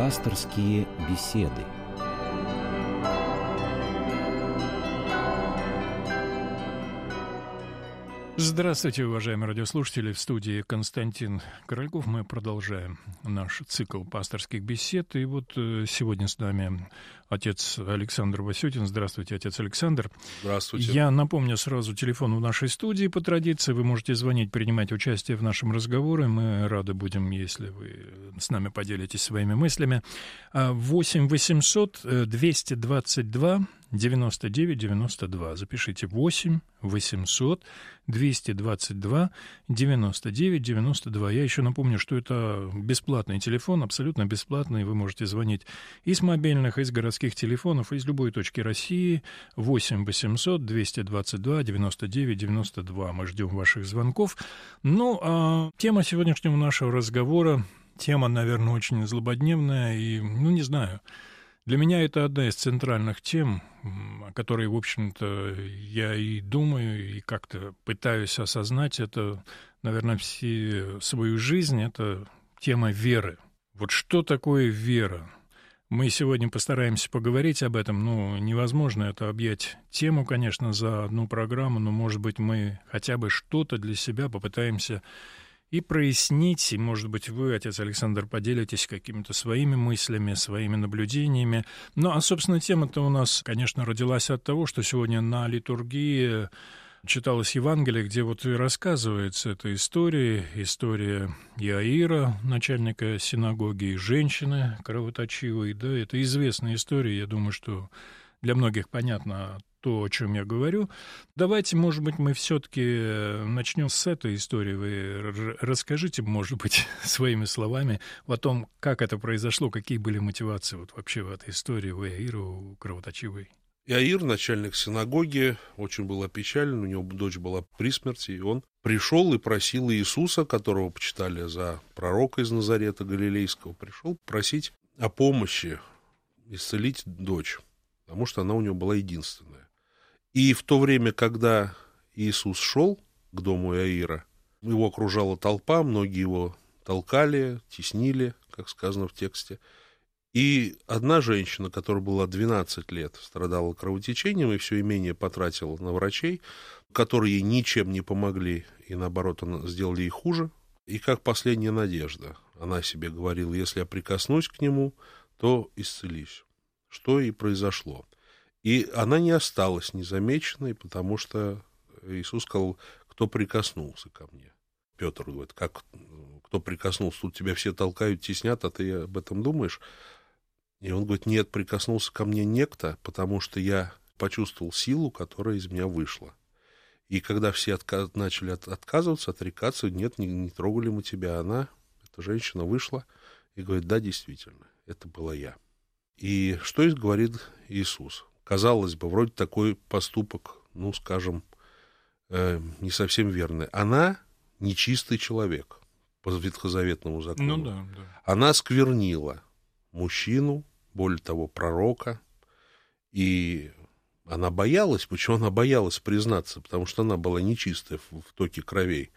Пасторские беседы. Здравствуйте, уважаемые радиослушатели. В студии Константин Корольков. Мы продолжаем наш цикл пасторских бесед. И вот э, сегодня с нами отец Александр Васютин. Здравствуйте, отец Александр. Здравствуйте. Я напомню сразу телефон в нашей студии по традиции. Вы можете звонить, принимать участие в нашем разговоре. Мы рады будем, если вы с нами поделитесь своими мыслями. 8 800 222 9992. Запишите 8 800 222 99 92. Я еще напомню, что это бесплатный телефон, абсолютно бесплатный. Вы можете звонить из мобильных, из городских телефонов, из любой точки России. 8 800 222 99 92. Мы ждем ваших звонков. Ну, а тема сегодняшнего нашего разговора, тема, наверное, очень злободневная и, ну, не знаю, для меня это одна из центральных тем, о которой, в общем-то, я и думаю, и как-то пытаюсь осознать это, наверное, всю свою жизнь, это тема веры. Вот что такое вера? Мы сегодня постараемся поговорить об этом, но невозможно это объять тему, конечно, за одну программу, но, может быть, мы хотя бы что-то для себя попытаемся и прояснить, может быть, вы, отец Александр, поделитесь какими-то своими мыслями, своими наблюдениями. Ну, а, собственно, тема-то у нас, конечно, родилась от того, что сегодня на литургии читалось Евангелие, где вот и рассказывается эта история, история Иаира, начальника синагоги, и женщины кровоточивой, да, это известная история, я думаю, что для многих понятно то, о чем я говорю. Давайте, может быть, мы все-таки э, начнем с этой истории. Вы расскажите, может быть, своими словами о том, как это произошло, какие были мотивации вот вообще в этой истории у Яира, у Кровоточивой. Иаир, начальник синагоги, очень был опечален, у него дочь была при смерти, и он пришел и просил Иисуса, которого почитали за пророка из Назарета Галилейского, пришел просить о помощи исцелить дочь, потому что она у него была единственная. И в то время, когда Иисус шел к дому Иаира, его окружала толпа, многие его толкали, теснили, как сказано в тексте. И одна женщина, которая была 12 лет, страдала кровотечением и все имение потратила на врачей, которые ей ничем не помогли, и наоборот, сделали ей хуже. И как последняя надежда, она себе говорила, если я прикоснусь к нему, то исцелюсь. Что и произошло. И она не осталась незамеченной, потому что Иисус сказал, кто прикоснулся ко мне. Петр говорит, как кто прикоснулся, тут тебя все толкают, теснят, а ты об этом думаешь? И он говорит, нет, прикоснулся ко мне некто, потому что я почувствовал силу, которая из меня вышла. И когда все отказ, начали от, отказываться, отрекаться, нет, не, не трогали мы тебя, она, эта женщина вышла и говорит, да, действительно, это была я. И что говорит Иисус? Казалось бы, вроде такой поступок, ну, скажем, э, не совсем верный. Она нечистый человек по ветхозаветному закону. Ну да, да. Она сквернила мужчину, более того, пророка, и она боялась, почему она боялась признаться, потому что она была нечистая в, в токе кровей.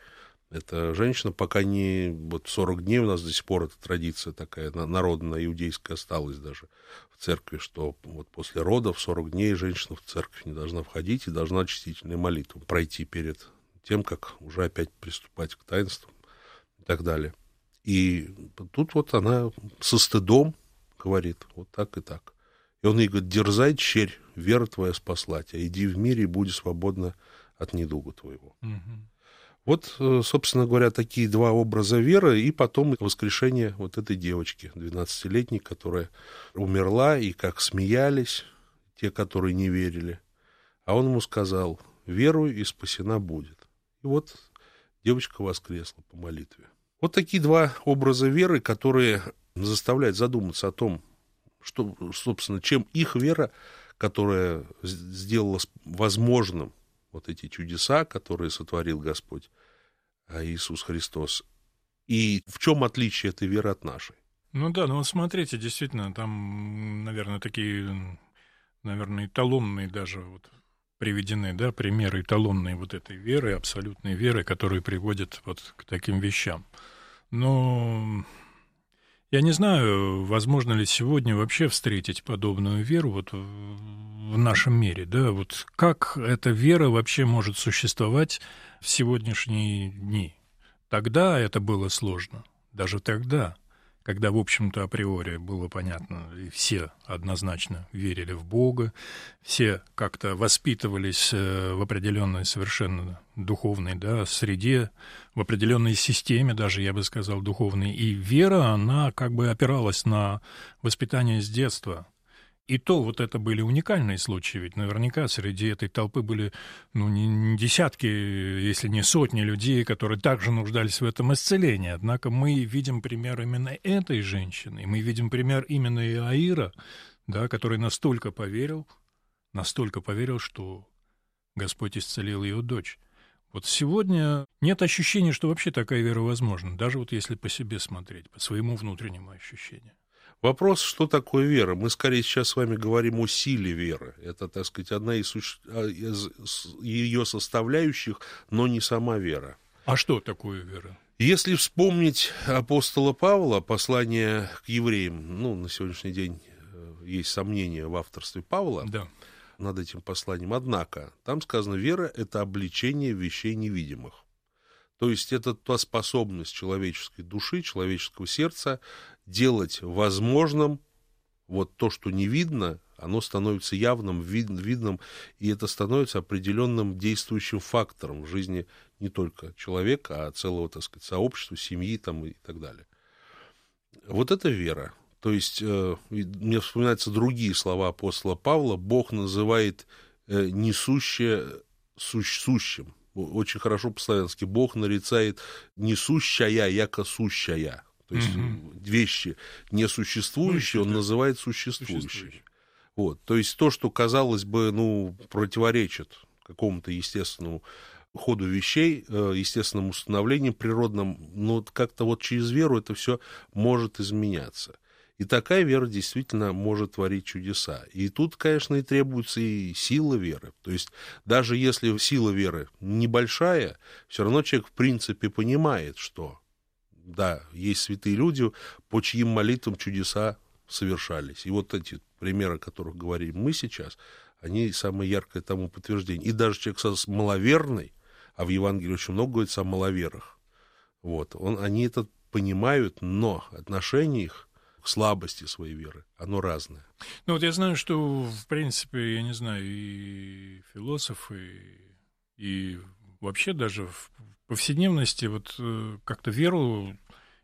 Эта женщина пока не... Вот 40 дней у нас до сих пор эта традиция такая народная, иудейская осталась даже в церкви, что вот после родов 40 дней женщина в церковь не должна входить и должна очистительную молитву пройти перед тем, как уже опять приступать к таинствам и так далее. И тут вот она со стыдом говорит вот так и так. И он ей говорит, дерзай, черь, вера твоя спасла тебя, иди в мире и будь свободна от недуга твоего. Угу. Вот, э, собственно говоря, такие два образа веры, и потом воскрешение вот этой девочки, 12-летней, которая умерла, и как смеялись те, которые не верили. А он ему сказал, веруй, и спасена будет. И вот девочка воскресла по молитве. Вот такие два образа веры, которые заставляют задуматься о том, что, собственно, чем их вера, которая сделала возможным вот эти чудеса, которые сотворил Господь а, Иисус Христос. И в чем отличие этой веры от нашей? Ну да, ну вот смотрите, действительно, там, наверное, такие, наверное, эталонные даже вот приведены, да, примеры эталонной вот этой веры, абсолютной веры, которые приводят вот к таким вещам. Но Я не знаю, возможно ли сегодня вообще встретить подобную веру вот в нашем мире, да, вот как эта вера вообще может существовать в сегодняшние дни? Тогда это было сложно, даже тогда когда, в общем-то, априори было понятно, и все однозначно верили в Бога, все как-то воспитывались э, в определенной совершенно духовной да, среде, в определенной системе даже, я бы сказал, духовной. И вера, она как бы опиралась на воспитание с детства. И то вот это были уникальные случаи, ведь наверняка среди этой толпы были ну, не десятки, если не сотни людей, которые также нуждались в этом исцелении. Однако мы видим пример именно этой женщины, и мы видим пример именно Иаира, да, который настолько поверил, настолько поверил, что Господь исцелил ее дочь. Вот сегодня нет ощущения, что вообще такая вера возможна, даже вот если по себе смотреть, по своему внутреннему ощущению. Вопрос, что такое вера? Мы скорее сейчас с вами говорим о силе веры. Это, так сказать, одна из, а, из ее составляющих, но не сама вера. А что такое вера? Если вспомнить апостола Павла, послание к евреям, ну, на сегодняшний день э, есть сомнения в авторстве Павла да. над этим посланием. Однако, там сказано, вера – это обличение вещей невидимых. То есть это та способность человеческой души, человеческого сердца делать возможным вот то, что не видно, оно становится явным, вид, видным, и это становится определенным действующим фактором в жизни не только человека, а целого, так сказать, сообщества, семьи там, и так далее. Вот это вера. То есть э, мне вспоминаются другие слова апостола Павла. Бог называет э, несущее сущ, сущим. Очень хорошо по-славянски. Бог нарицает несущая, яко сущая. То есть угу. вещи несуществующие ну, он да. называет существующими. Вот. То есть то, что, казалось бы, ну, противоречит какому-то естественному ходу вещей, э, естественным установлениям природным, но как-то вот через веру это все может изменяться. И такая вера действительно может творить чудеса. И тут, конечно, и требуется и сила веры. То есть даже если сила веры небольшая, все равно человек в принципе понимает, что да, есть святые люди, по чьим молитвам чудеса совершались. И вот эти примеры, о которых говорим мы сейчас, они самое яркое тому подтверждение. И даже человек маловерный, а в Евангелии очень много говорится о маловерах, вот, он, они это понимают, но отношение их к слабости своей веры, оно разное. Ну вот я знаю, что, в принципе, я не знаю, и философы, и вообще даже в повседневности вот э, как-то веру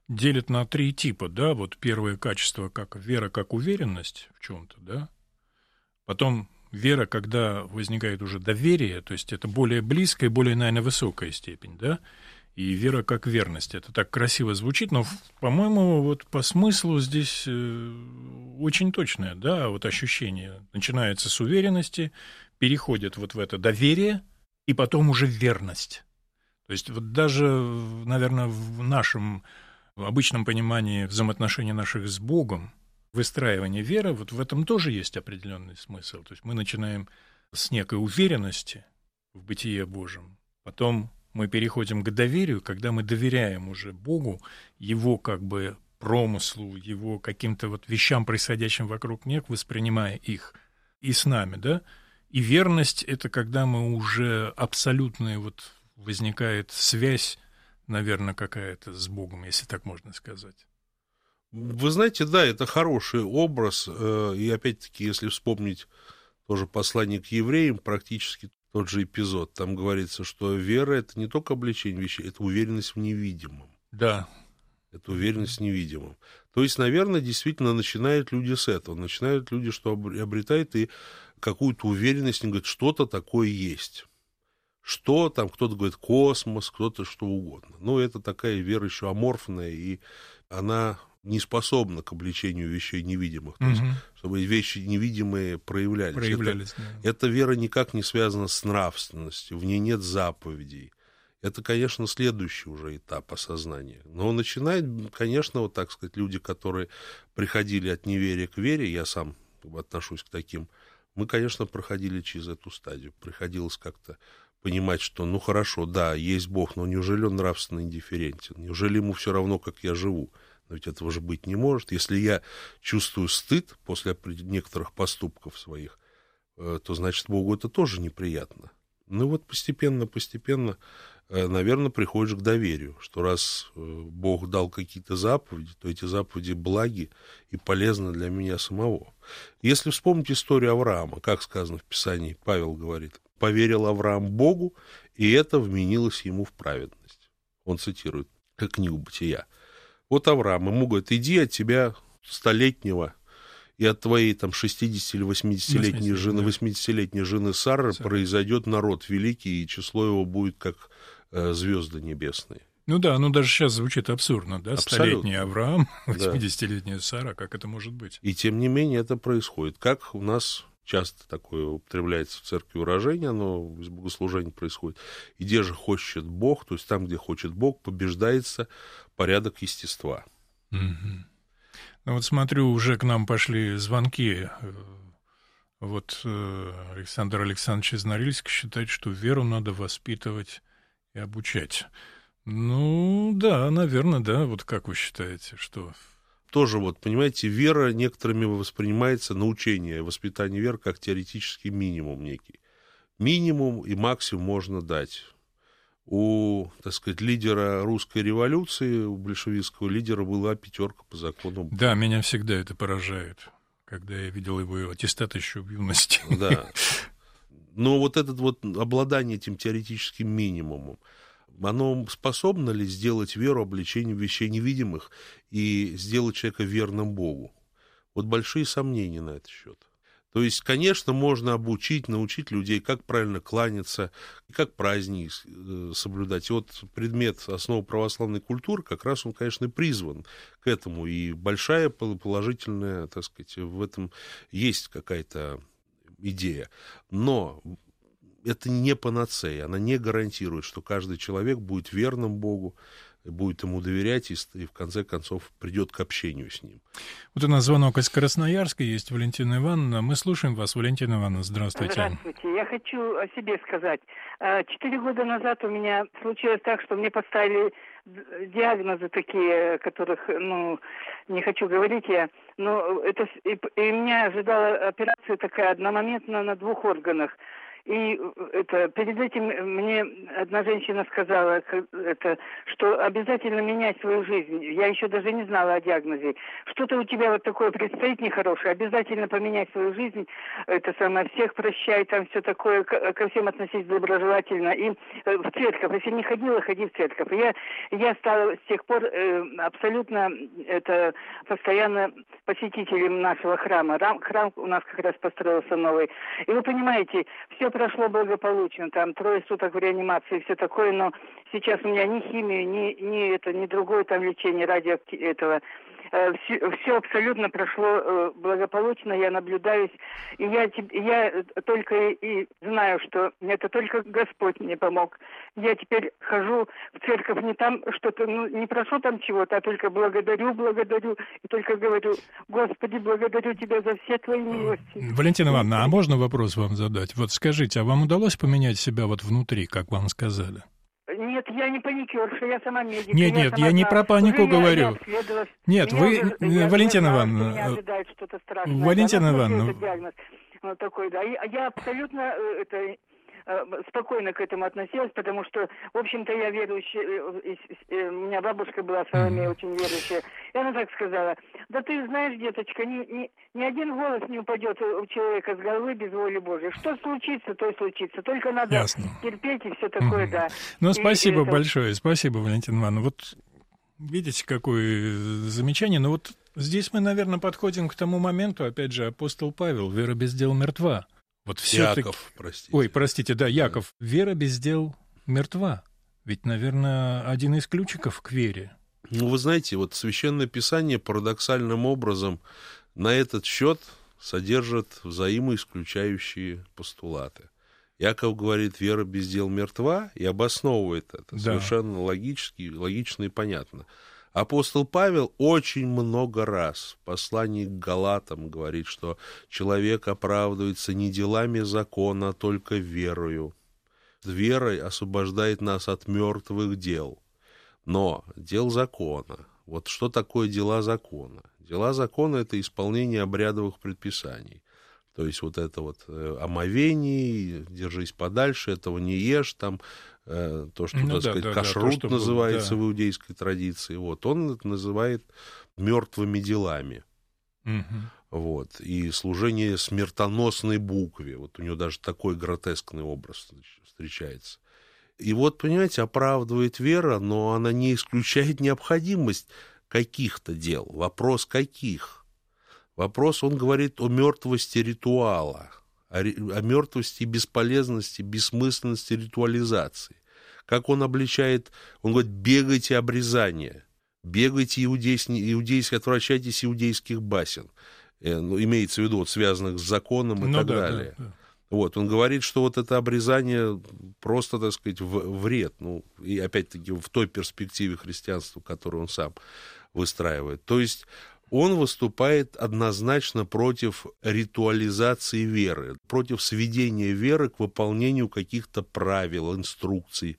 делят на три типа, да, вот первое качество как вера как уверенность в чем-то, да, потом вера, когда возникает уже доверие, то есть это более близкая, более, наверное, высокая степень, да, и вера как верность. Это так красиво звучит, но, по-моему, вот по смыслу здесь э, очень точное, да, вот ощущение начинается с уверенности, переходит вот в это доверие, и потом уже верность. То есть вот даже, наверное, в нашем обычном понимании взаимоотношений наших с Богом, выстраивание веры, вот в этом тоже есть определенный смысл. То есть мы начинаем с некой уверенности в бытие Божьем, потом мы переходим к доверию, когда мы доверяем уже Богу, Его как бы промыслу, Его каким-то вот вещам, происходящим вокруг них, воспринимая их и с нами, да, и верность — это когда мы уже абсолютная вот возникает связь, наверное, какая-то с Богом, если так можно сказать. Вы знаете, да, это хороший образ. Э, и опять-таки, если вспомнить тоже послание к евреям, практически тот же эпизод, там говорится, что вера это не только обличение вещей, это уверенность в невидимом. Да. Это уверенность в невидимом. То есть, наверное, действительно начинают люди с этого. Начинают люди, что обретают и какую-то уверенность, они говорят, что-то такое есть. Что там, кто-то говорит космос, кто-то что угодно. Но это такая вера еще аморфная, и она не способна к обличению вещей невидимых, то есть, чтобы вещи невидимые проявлялись. проявлялись это, да. эта вера никак не связана с нравственностью, в ней нет заповедей. Это, конечно, следующий уже этап осознания. Но начинает, конечно, вот так сказать, люди, которые приходили от неверия к вере, я сам отношусь к таким, мы, конечно, проходили через эту стадию. Приходилось как-то понимать, что, ну хорошо, да, есть Бог, но неужели он нравственно индифферентен? Неужели ему все равно, как я живу? Но ведь этого же быть не может. Если я чувствую стыд после некоторых поступков своих, э, то значит Богу это тоже неприятно. Ну вот постепенно, постепенно, э, наверное, приходишь к доверию, что раз э, Бог дал какие-то заповеди, то эти заповеди благи и полезны для меня самого. Если вспомнить историю Авраама, как сказано в Писании, Павел говорит, «Поверил Авраам Богу, и это вменилось ему в праведность». Он цитирует книгу «Бытия». Вот Авраам ему говорит, иди от тебя столетнего и от твоей там 60 или 80-летней жены, 80-летней жены Сары Сара. произойдет народ великий, и число его будет как э, звезды небесные. Ну да, оно даже сейчас звучит абсурдно, да? Столетний Авраам, 80-летняя Сара, как это может быть? И тем не менее это происходит. Как у нас часто такое употребляется в церкви выражение, оно из богослужения происходит. И где же хочет Бог, то есть там, где хочет Бог, побеждается порядок естества. Угу. Ну вот смотрю, уже к нам пошли звонки. Вот э, Александр Александрович из Норильска считает, что веру надо воспитывать и обучать. Ну, да, наверное, да. Вот как вы считаете, что тоже вот, понимаете, вера некоторыми воспринимается, научение, воспитание веры как теоретический минимум некий. Минимум и максимум можно дать. У, так сказать, лидера русской революции, у большевистского лидера была пятерка по закону. Да, меня всегда это поражает, когда я видел его аттестат еще в юности. Да. Но вот этот вот обладание этим теоретическим минимумом, оно способно ли сделать веру обличением вещей невидимых и сделать человека верным Богу? Вот большие сомнения на этот счет. То есть, конечно, можно обучить, научить людей, как правильно кланяться, как праздники э, соблюдать. И вот предмет основы православной культуры, как раз он, конечно, призван к этому. И большая положительная, так сказать, в этом есть какая-то идея. Но это не панацея, она не гарантирует, что каждый человек будет верным Богу, будет ему доверять и, и в конце концов придет к общению с ним. Вот у нас звонок из Красноярска, есть Валентина Ивановна. Мы слушаем вас, Валентина Ивановна, здравствуйте. Здравствуйте. Я хочу о себе сказать. А, четыре года назад у меня случилось так, что мне поставили диагнозы такие, которых, ну, не хочу говорить я, но это, и, и меня ожидала операция такая одномоментно на двух органах. И это, перед этим мне одна женщина сказала, это, что обязательно менять свою жизнь. Я еще даже не знала о диагнозе. Что-то у тебя вот такое предстоит нехорошее, обязательно поменять свою жизнь. Это самое, всех прощай, там все такое, ко всем относись доброжелательно. И э, в церковь, если не ходила, ходи в церковь. Я, я стала с тех пор э, абсолютно это постоянно посетителем нашего храма. Рам, храм у нас как раз построился новый. И вы понимаете, все прошло благополучно, там трое суток в реанимации, все такое, но сейчас у меня ни химии, ни, ни это, ни другое там лечение радио этого все, э, все абсолютно прошло э, благополучно, я наблюдаюсь, и я, я только и знаю, что это только Господь мне помог. Я теперь хожу в церковь не там что-то, ну, не прошу там чего-то, а только благодарю, благодарю, и только говорю, Господи, благодарю Тебя за все Твои милости. Валентина Ивановна, а можно вопрос вам задать? Вот скажите, а вам удалось поменять себя вот внутри, как вам сказали? Нет, я не паникерша, я сама медик. Нет, нет, я, я не про панику Уже говорю. Нет, вы, уже, Валентина Ивановна, Валентина Ивановна, такой, да. Я абсолютно э, это Э, спокойно к этому относилась, потому что, в общем-то, я верующая, э, э, у меня бабушка была Соломея mm-hmm. очень верующая, и она так сказала, да ты знаешь, деточка, ни, ни, ни один голос не упадет у человека с головы без воли Божьей. Что случится, то и случится, только надо Ясно. терпеть и все такое, mm-hmm. да. Ну, спасибо и, большое, спасибо, Валентин Ивановна. Вот видите, какое замечание, но вот здесь мы, наверное, подходим к тому моменту, опять же, апостол Павел, вера без дел мертва. Вот все Яков, простите. Ой, простите, да, Яков. Да. Вера без дел мертва. Ведь, наверное, один из ключиков к вере. Ну, вы знаете, вот Священное Писание парадоксальным образом на этот счет содержит взаимоисключающие постулаты. Яков говорит, вера без дел мертва, и обосновывает это да. совершенно логически, логично и понятно. Апостол Павел очень много раз в послании к Галатам говорит, что человек оправдывается не делами закона, а только верою. Верой освобождает нас от мертвых дел. Но дел закона, Вот что такое дела закона? Дела закона – это исполнение обрядовых предписаний. То есть вот это вот э, омовение, держись подальше, этого не ешь, там, э, то, что, ну, так да, сказать, да, кашрут да, то, называется было, да. в иудейской традиции, вот, он это называет мертвыми делами. Угу. Вот, и служение смертоносной букве, вот у него даже такой гротескный образ встречается. И вот, понимаете, оправдывает вера, но она не исключает необходимость каких-то дел. Вопрос каких? Вопрос, он говорит о мертвости ритуала, о, о мертвости бесполезности, бессмысленности ритуализации. Как он обличает, он говорит, бегайте обрезание, бегайте иудейские, иудейские отвращайтесь иудейских басен. Э, ну, имеется в виду, вот, связанных с законом и ну, так да, далее. Да, да. Вот, он говорит, что вот это обрезание просто, так сказать, вред. Ну, и опять-таки в той перспективе христианства, которую он сам выстраивает. То есть он выступает однозначно против ритуализации веры, против сведения веры к выполнению каких-то правил, инструкций,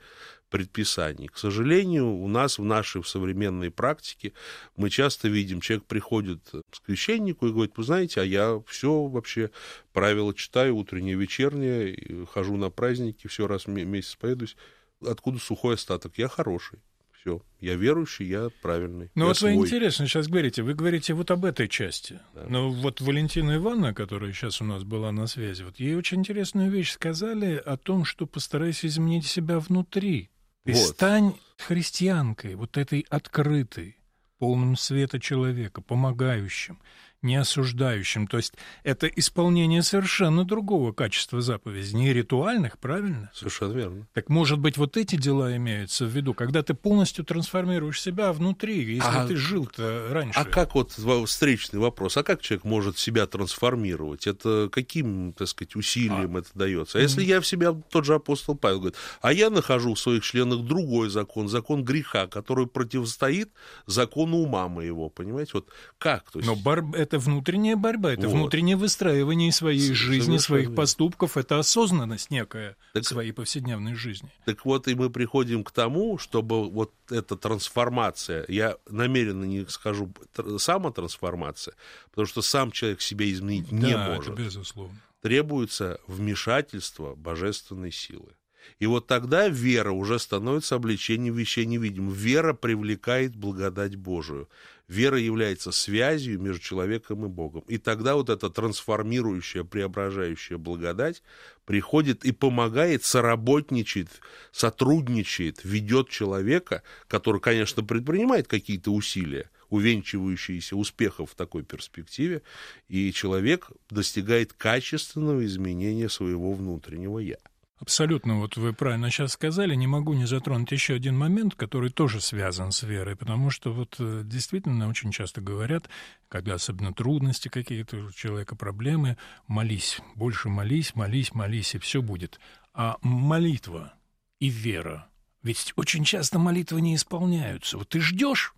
предписаний. К сожалению, у нас в нашей современной практике мы часто видим, человек приходит к священнику и говорит, вы знаете, а я все вообще правила читаю, утреннее, вечернее, хожу на праздники, все раз в месяц поедусь. Откуда сухой остаток? Я хороший. Все, я верующий, я правильный. Ну вот свой. вы интересно сейчас говорите, вы говорите вот об этой части. Да. Но вот Валентина Ивановна, которая сейчас у нас была на связи, вот ей очень интересную вещь сказали о том, что постарайся изменить себя внутри. Ты вот. стань христианкой, вот этой открытой, полным света человека, помогающим не осуждающим. То есть это исполнение совершенно другого качества заповедей, не ритуальных, правильно? Совершенно верно. Так может быть вот эти дела имеются в виду, когда ты полностью трансформируешь себя внутри, если а, ты жил-то раньше. А как вот встречный вопрос, а как человек может себя трансформировать? Это каким, так сказать, усилием а. это дается? А если я в себя, тот же апостол Павел говорит, а я нахожу в своих членах другой закон, закон греха, который противостоит закону ума моего, понимаете? Вот как? То есть... Но бар это внутренняя борьба, это вот. внутреннее выстраивание своей Совершенно жизни, своих поступков, это осознанность некая так, своей повседневной жизни. Так вот, и мы приходим к тому, чтобы вот эта трансформация, я намеренно не скажу самотрансформация, потому что сам человек себя изменить да, не может. Это безусловно. Требуется вмешательство божественной силы. И вот тогда вера уже становится обличением вещей невидимых. Вера привлекает благодать Божию. Вера является связью между человеком и Богом. И тогда вот эта трансформирующая, преображающая благодать приходит и помогает, соработничает, сотрудничает, ведет человека, который, конечно, предпринимает какие-то усилия, увенчивающиеся успехов в такой перспективе, и человек достигает качественного изменения своего внутреннего «я». Абсолютно, вот вы правильно сейчас сказали, не могу не затронуть еще один момент, который тоже связан с верой, потому что вот э, действительно очень часто говорят, когда особенно трудности какие-то у человека, проблемы, молись, больше молись, молись, молись, и все будет. А молитва и вера, ведь очень часто молитвы не исполняются. Вот ты ждешь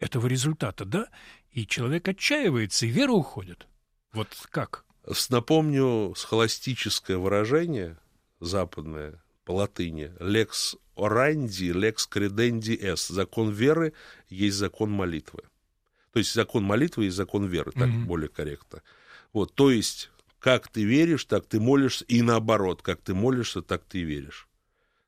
этого результата, да, и человек отчаивается, и вера уходит. Вот как? Напомню схоластическое выражение – западное по латыни «lex orandi, lex credendi est» – закон веры есть закон молитвы. То есть закон молитвы есть закон веры, так mm-hmm. более корректно. Вот, то есть как ты веришь, так ты молишься, и наоборот, как ты молишься, так ты веришь.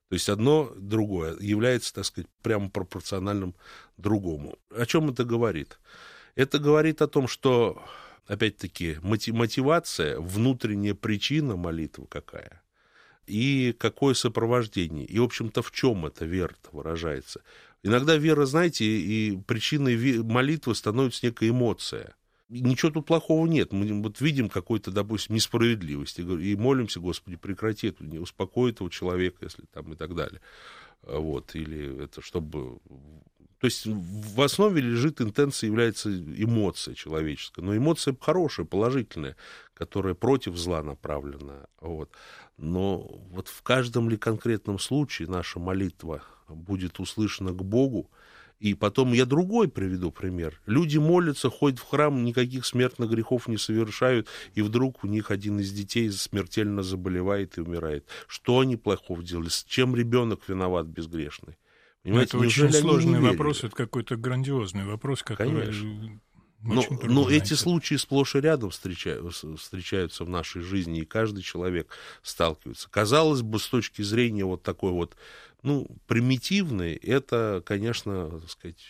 То есть одно другое является, так сказать, прямо пропорциональным другому. О чем это говорит? Это говорит о том, что, опять-таки, мотивация, внутренняя причина молитвы какая – и какое сопровождение, и, в общем-то, в чем эта вера выражается. Иногда вера, знаете, и причиной молитвы становится некая эмоция. Ничего тут плохого нет. Мы вот видим какую-то, допустим, несправедливость и молимся, Господи, прекрати это, не успокой этого человека, если там и так далее. Вот, или это чтобы то есть в основе лежит интенция, является эмоция человеческая. Но эмоция хорошая, положительная, которая против зла направлена. Вот. Но вот в каждом ли конкретном случае наша молитва будет услышана к Богу, и потом я другой приведу пример. Люди молятся, ходят в храм, никаких смертных грехов не совершают, и вдруг у них один из детей смертельно заболевает и умирает. Что они плохого делали? С чем ребенок виноват безгрешный? Понимаете, это очень сложный вопрос, это какой-то грандиозный вопрос, который... Конечно. Но, но эти случаи сплошь и рядом встречаются, встречаются в нашей жизни, и каждый человек сталкивается. Казалось бы, с точки зрения вот такой вот, ну, примитивной, это, конечно, так сказать,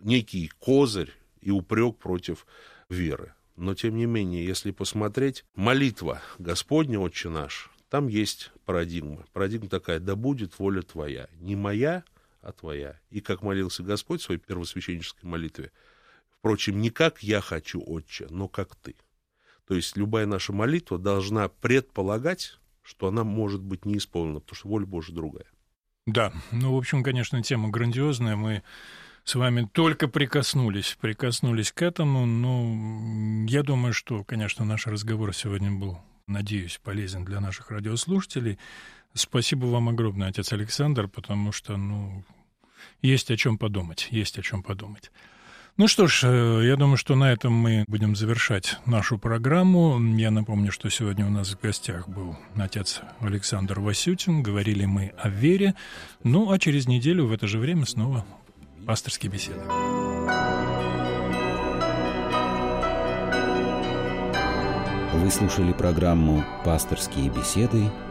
некий козырь и упрек против веры. Но, тем не менее, если посмотреть, молитва Господня, Отче наш, там есть парадигма. Парадигма такая, да будет воля твоя. Не моя, а твоя. И как молился Господь в своей первосвященнической молитве, впрочем, не как я хочу, Отче, но как ты. То есть любая наша молитва должна предполагать, что она может быть не исполнена, потому что воля Божья другая. Да, ну, в общем, конечно, тема грандиозная. Мы с вами только прикоснулись, прикоснулись к этому, но я думаю, что, конечно, наш разговор сегодня был, надеюсь, полезен для наших радиослушателей. Спасибо вам огромное, отец Александр, потому что, ну, есть о чем подумать, есть о чем подумать. Ну что ж, э, я думаю, что на этом мы будем завершать нашу программу. Я напомню, что сегодня у нас в гостях был отец Александр Васютин. Говорили мы о вере. Ну, а через неделю в это же время снова пасторские беседы. Вы слушали программу «Пасторские беседы»